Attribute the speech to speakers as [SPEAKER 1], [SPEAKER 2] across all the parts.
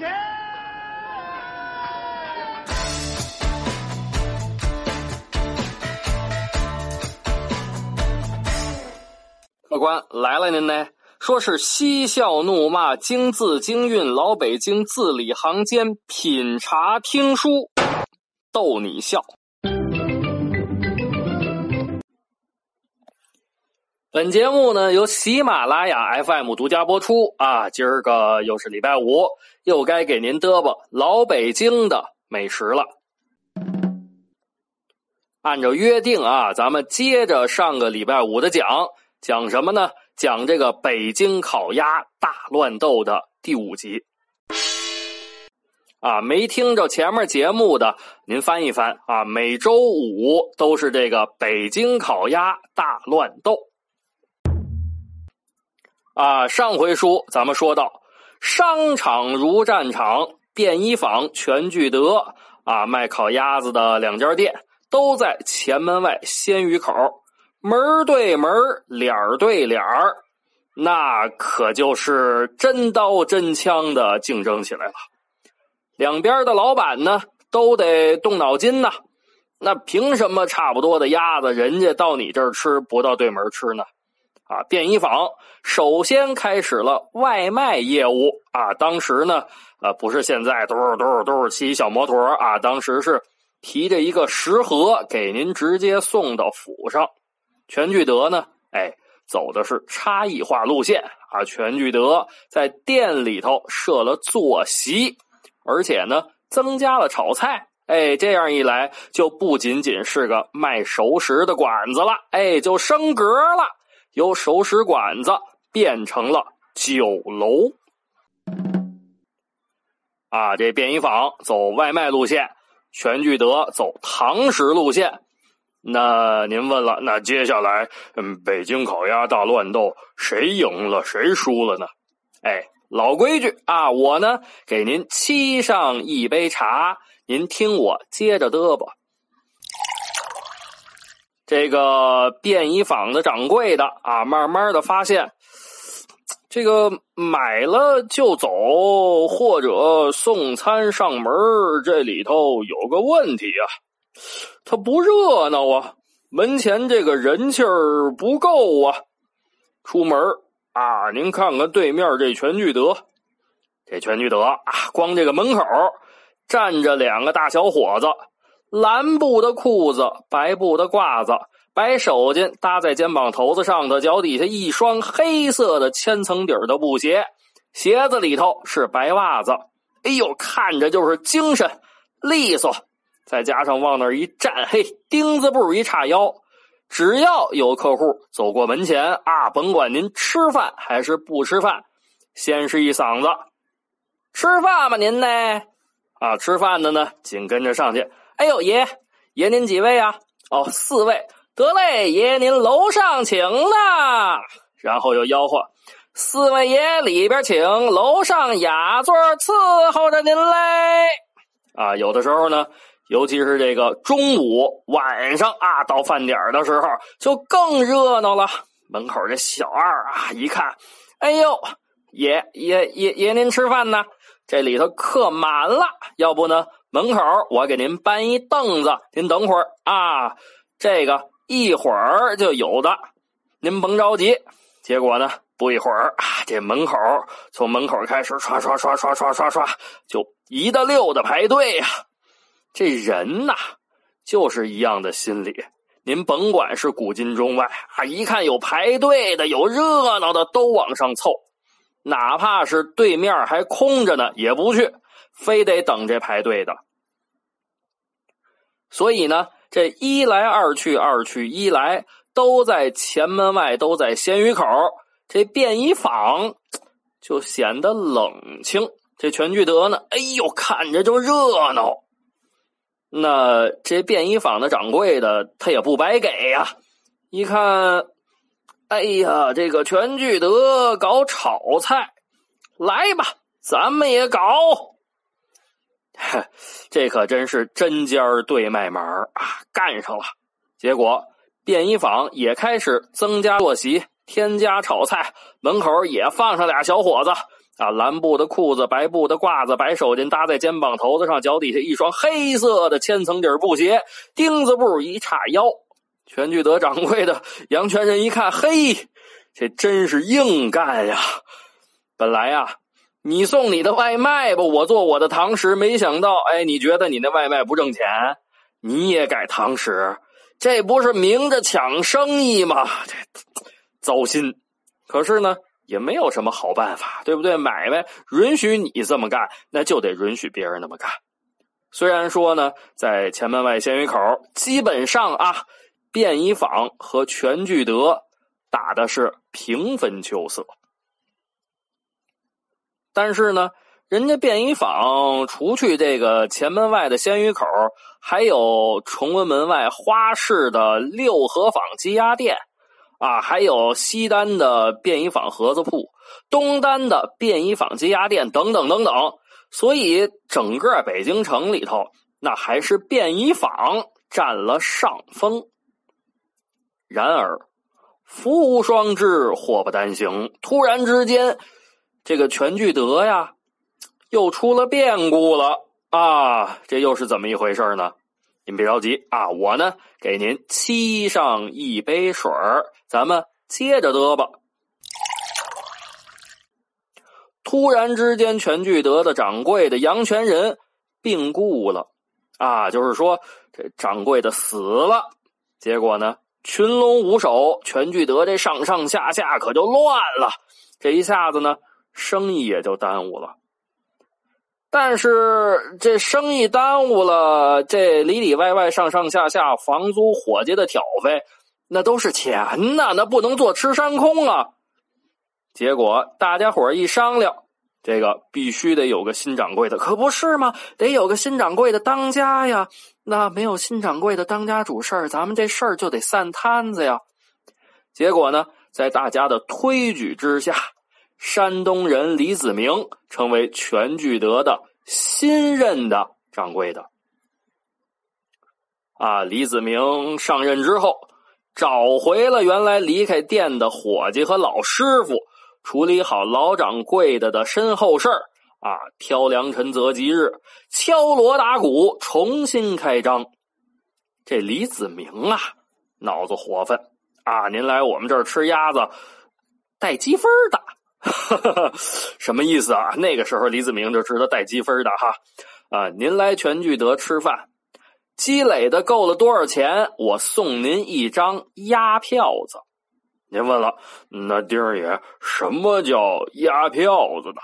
[SPEAKER 1] 钱。
[SPEAKER 2] 客官来了，您呢？说是嬉笑怒骂，京字京韵，老北京字里行间，品茶听书，逗你笑。本节目呢由喜马拉雅 FM 独家播出啊！今儿个又是礼拜五，又该给您嘚啵老北京的美食了。按照约定啊，咱们接着上个礼拜五的讲，讲什么呢？讲这个北京烤鸭大乱斗的第五集。啊，没听着前面节目的，您翻一翻啊，每周五都是这个北京烤鸭大乱斗。啊，上回书咱们说到，商场如战场，便衣坊、全聚德啊，卖烤鸭子的两家店都在前门外鲜鱼口，门对门，脸对脸那可就是真刀真枪的竞争起来了。两边的老板呢，都得动脑筋呐。那凭什么差不多的鸭子，人家到你这儿吃，不到对门吃呢？啊，便衣坊首先开始了外卖业务啊。当时呢，呃，不是现在都是都是都是骑小摩托啊，当时是提着一个食盒给您直接送到府上。全聚德呢，哎，走的是差异化路线啊。全聚德在店里头设了坐席，而且呢，增加了炒菜。哎，这样一来，就不仅仅是个卖熟食的馆子了，哎，就升格了。由熟食馆子变成了酒楼，啊，这便衣坊走外卖路线，全聚德走堂食路线。那您问了，那接下来，嗯，北京烤鸭大乱斗，谁赢了，谁输了呢？哎，老规矩啊，我呢给您沏上一杯茶，您听我接着嘚啵。这个便衣坊的掌柜的啊，慢慢的发现，这个买了就走或者送餐上门这里头有个问题啊，他不热闹啊，门前这个人气儿不够啊。出门啊，您看看对面这全聚德，这全聚德啊，光这个门口站着两个大小伙子。蓝布的裤子，白布的褂子，白手巾搭在肩膀头子上的，脚底下一双黑色的千层底的布鞋，鞋子里头是白袜子。哎呦，看着就是精神利索，再加上往那一站，嘿，钉子步一叉腰，只要有客户走过门前啊，甭管您吃饭还是不吃饭，先是一嗓子：“吃饭吗？您呢？”啊，吃饭的呢，紧跟着上去。哎呦，爷爷您几位啊？哦，四位。得嘞，爷爷您楼上请呢。然后又吆喝：“四位爷里边请，楼上雅座伺候着您嘞。”啊，有的时候呢，尤其是这个中午、晚上啊，到饭点的时候，就更热闹了。门口这小二啊，一看，哎呦，爷爷爷爷您吃饭呢？这里头客满了，要不呢？门口我给您搬一凳子，您等会儿啊。这个一会儿就有的，您甭着急。结果呢，不一会儿啊，这门口从门口开始刷刷刷刷刷刷刷，就一大溜的排队呀。这人呐，就是一样的心理。您甭管是古今中外啊，一看有排队的，有热闹的，都往上凑。哪怕是对面还空着呢，也不去，非得等这排队的。所以呢，这一来二去，二去一来，都在前门外，都在鲜鱼口。这便衣坊就显得冷清。这全聚德呢，哎呦，看着就热闹。那这便衣坊的掌柜的，他也不白给呀，一看。哎呀，这个全聚德搞炒菜，来吧，咱们也搞。这可真是针尖对麦芒啊，干上了。结果便衣坊也开始增加坐席，添加炒菜，门口也放上俩小伙子。啊，蓝布的裤子，白布的褂子，白手巾搭在肩膀头子上，脚底下一双黑色的千层底布鞋，钉子布一叉腰。全聚德掌柜的杨全仁一看，嘿，这真是硬干呀！本来呀，你送你的外卖吧，我做我的堂食，没想到，哎，你觉得你那外卖不挣钱，你也改堂食，这不是明着抢生意吗？这糟心。可是呢。也没有什么好办法，对不对？买卖允许你这么干，那就得允许别人那么干。虽然说呢，在前门外鲜鱼口，基本上啊，便衣坊和全聚德打的是平分秋色，但是呢，人家便衣坊除去这个前门外的鲜鱼口，还有崇文门外花市的六合坊鸡鸭店。啊，还有西单的便衣坊盒子铺，东单的便衣坊鸡鸭店等等等等，所以整个北京城里头，那还是便衣坊占了上风。然而，福无双至，祸不单行。突然之间，这个全聚德呀，又出了变故了啊！这又是怎么一回事呢？您别着急啊，我呢给您沏上一杯水咱们接着得吧。突然之间，全聚德的掌柜的杨全仁病故了啊，就是说这掌柜的死了。结果呢，群龙无首，全聚德这上上下下可就乱了。这一下子呢，生意也就耽误了。但是这生意耽误了，这里里外外、上上下下，房租、伙计的挑费，那都是钱呐，那不能坐吃山空啊。结果大家伙一商量，这个必须得有个新掌柜的，可不是吗？得有个新掌柜的当家呀。那没有新掌柜的当家主事儿，咱们这事儿就得散摊子呀。结果呢，在大家的推举之下。山东人李子明成为全聚德的新任的掌柜的。啊，李子明上任之后，找回了原来离开店的伙计和老师傅，处理好老掌柜的的身后事儿。啊，挑良辰择吉日，敲锣打鼓，重新开张。这李子明啊，脑子活泛啊！您来我们这儿吃鸭子，带积分的。哈哈，什么意思啊？那个时候李子明就知道带积分的哈啊！您来全聚德吃饭，积累的够了多少钱？我送您一张押票子。您问了，那丁儿爷什么叫押票子呢？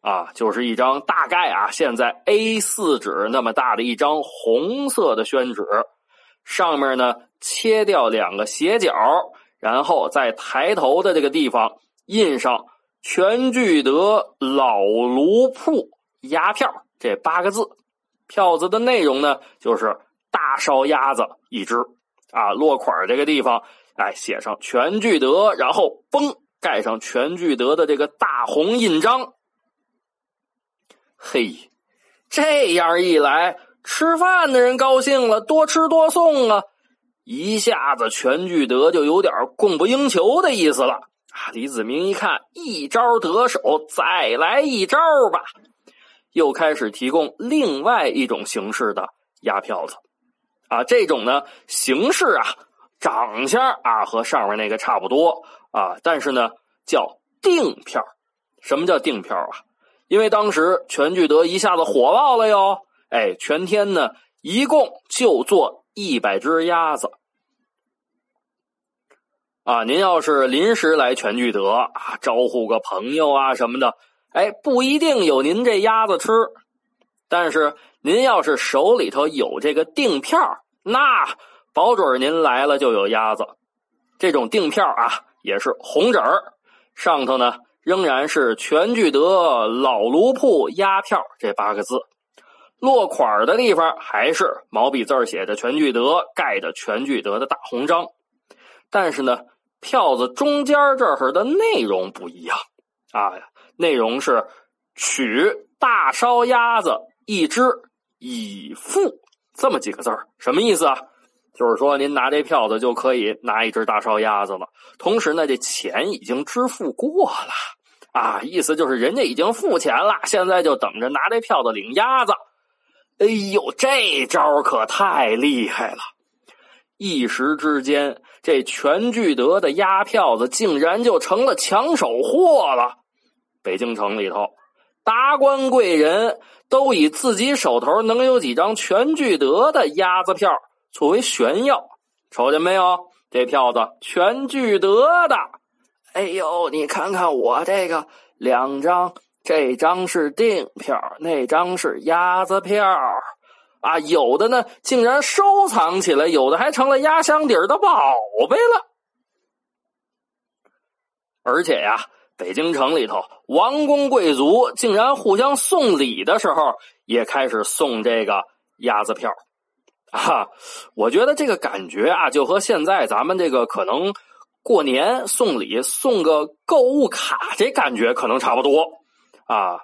[SPEAKER 2] 啊，就是一张大概啊，现在 A 四纸那么大的一张红色的宣纸，上面呢切掉两个斜角，然后在抬头的这个地方印上。全聚德老炉铺鸭票这八个字，票子的内容呢，就是大烧鸭子一只啊，落款这个地方，哎，写上全聚德，然后嘣盖上全聚德的这个大红印章。嘿，这样一来，吃饭的人高兴了，多吃多送啊，一下子全聚德就有点供不应求的意思了。啊！李子明一看，一招得手，再来一招吧。又开始提供另外一种形式的押票子。啊，这种呢形式啊，长相啊和上面那个差不多啊，但是呢叫定票。什么叫定票啊？因为当时全聚德一下子火爆了哟。哎，全天呢一共就做一百只鸭子。啊，您要是临时来全聚德啊，招呼个朋友啊什么的，哎，不一定有您这鸭子吃。但是您要是手里头有这个订票，那保准您来了就有鸭子。这种订票啊，也是红纸儿，上头呢仍然是全聚德老炉铺鸭票这八个字，落款的地方还是毛笔字写着全聚德，盖着全聚德的大红章。但是呢。票子中间这儿的内容不一样啊，内容是取大烧鸭子一只，已付这么几个字儿，什么意思啊？就是说您拿这票子就可以拿一只大烧鸭子了，同时呢，这钱已经支付过了啊，意思就是人家已经付钱了，现在就等着拿这票子领鸭子。哎呦，这招可太厉害了！一时之间，这全聚德的鸭票子竟然就成了抢手货了。北京城里头，达官贵人都以自己手头能有几张全聚德的鸭子票作为炫耀。瞅见没有？这票子全聚德的。哎呦，你看看我这个两张，这张是订票，那张是鸭子票。啊，有的呢，竟然收藏起来；有的还成了压箱底儿的宝贝了。而且呀，北京城里头，王公贵族竟然互相送礼的时候，也开始送这个鸭子票。啊，我觉得这个感觉啊，就和现在咱们这个可能过年送礼送个购物卡，这感觉可能差不多啊。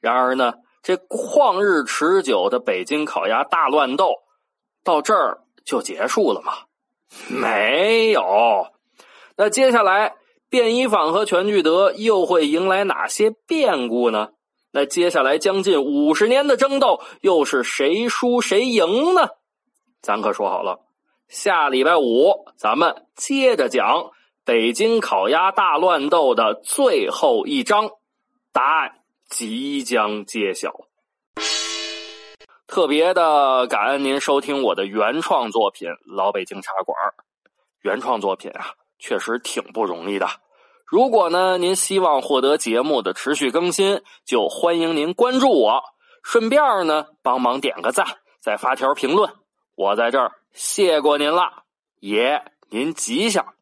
[SPEAKER 2] 然而呢。这旷日持久的北京烤鸭大乱斗到这儿就结束了吗？没有。那接下来，便衣坊和全聚德又会迎来哪些变故呢？那接下来将近五十年的争斗，又是谁输谁赢呢？咱可说好了，下礼拜五咱们接着讲北京烤鸭大乱斗的最后一章，答案。即将揭晓。特别的感恩您收听我的原创作品《老北京茶馆》。原创作品啊，确实挺不容易的。如果呢，您希望获得节目的持续更新，就欢迎您关注我，顺便呢帮忙点个赞，再发条评论。我在这儿谢过您了，爷您吉祥。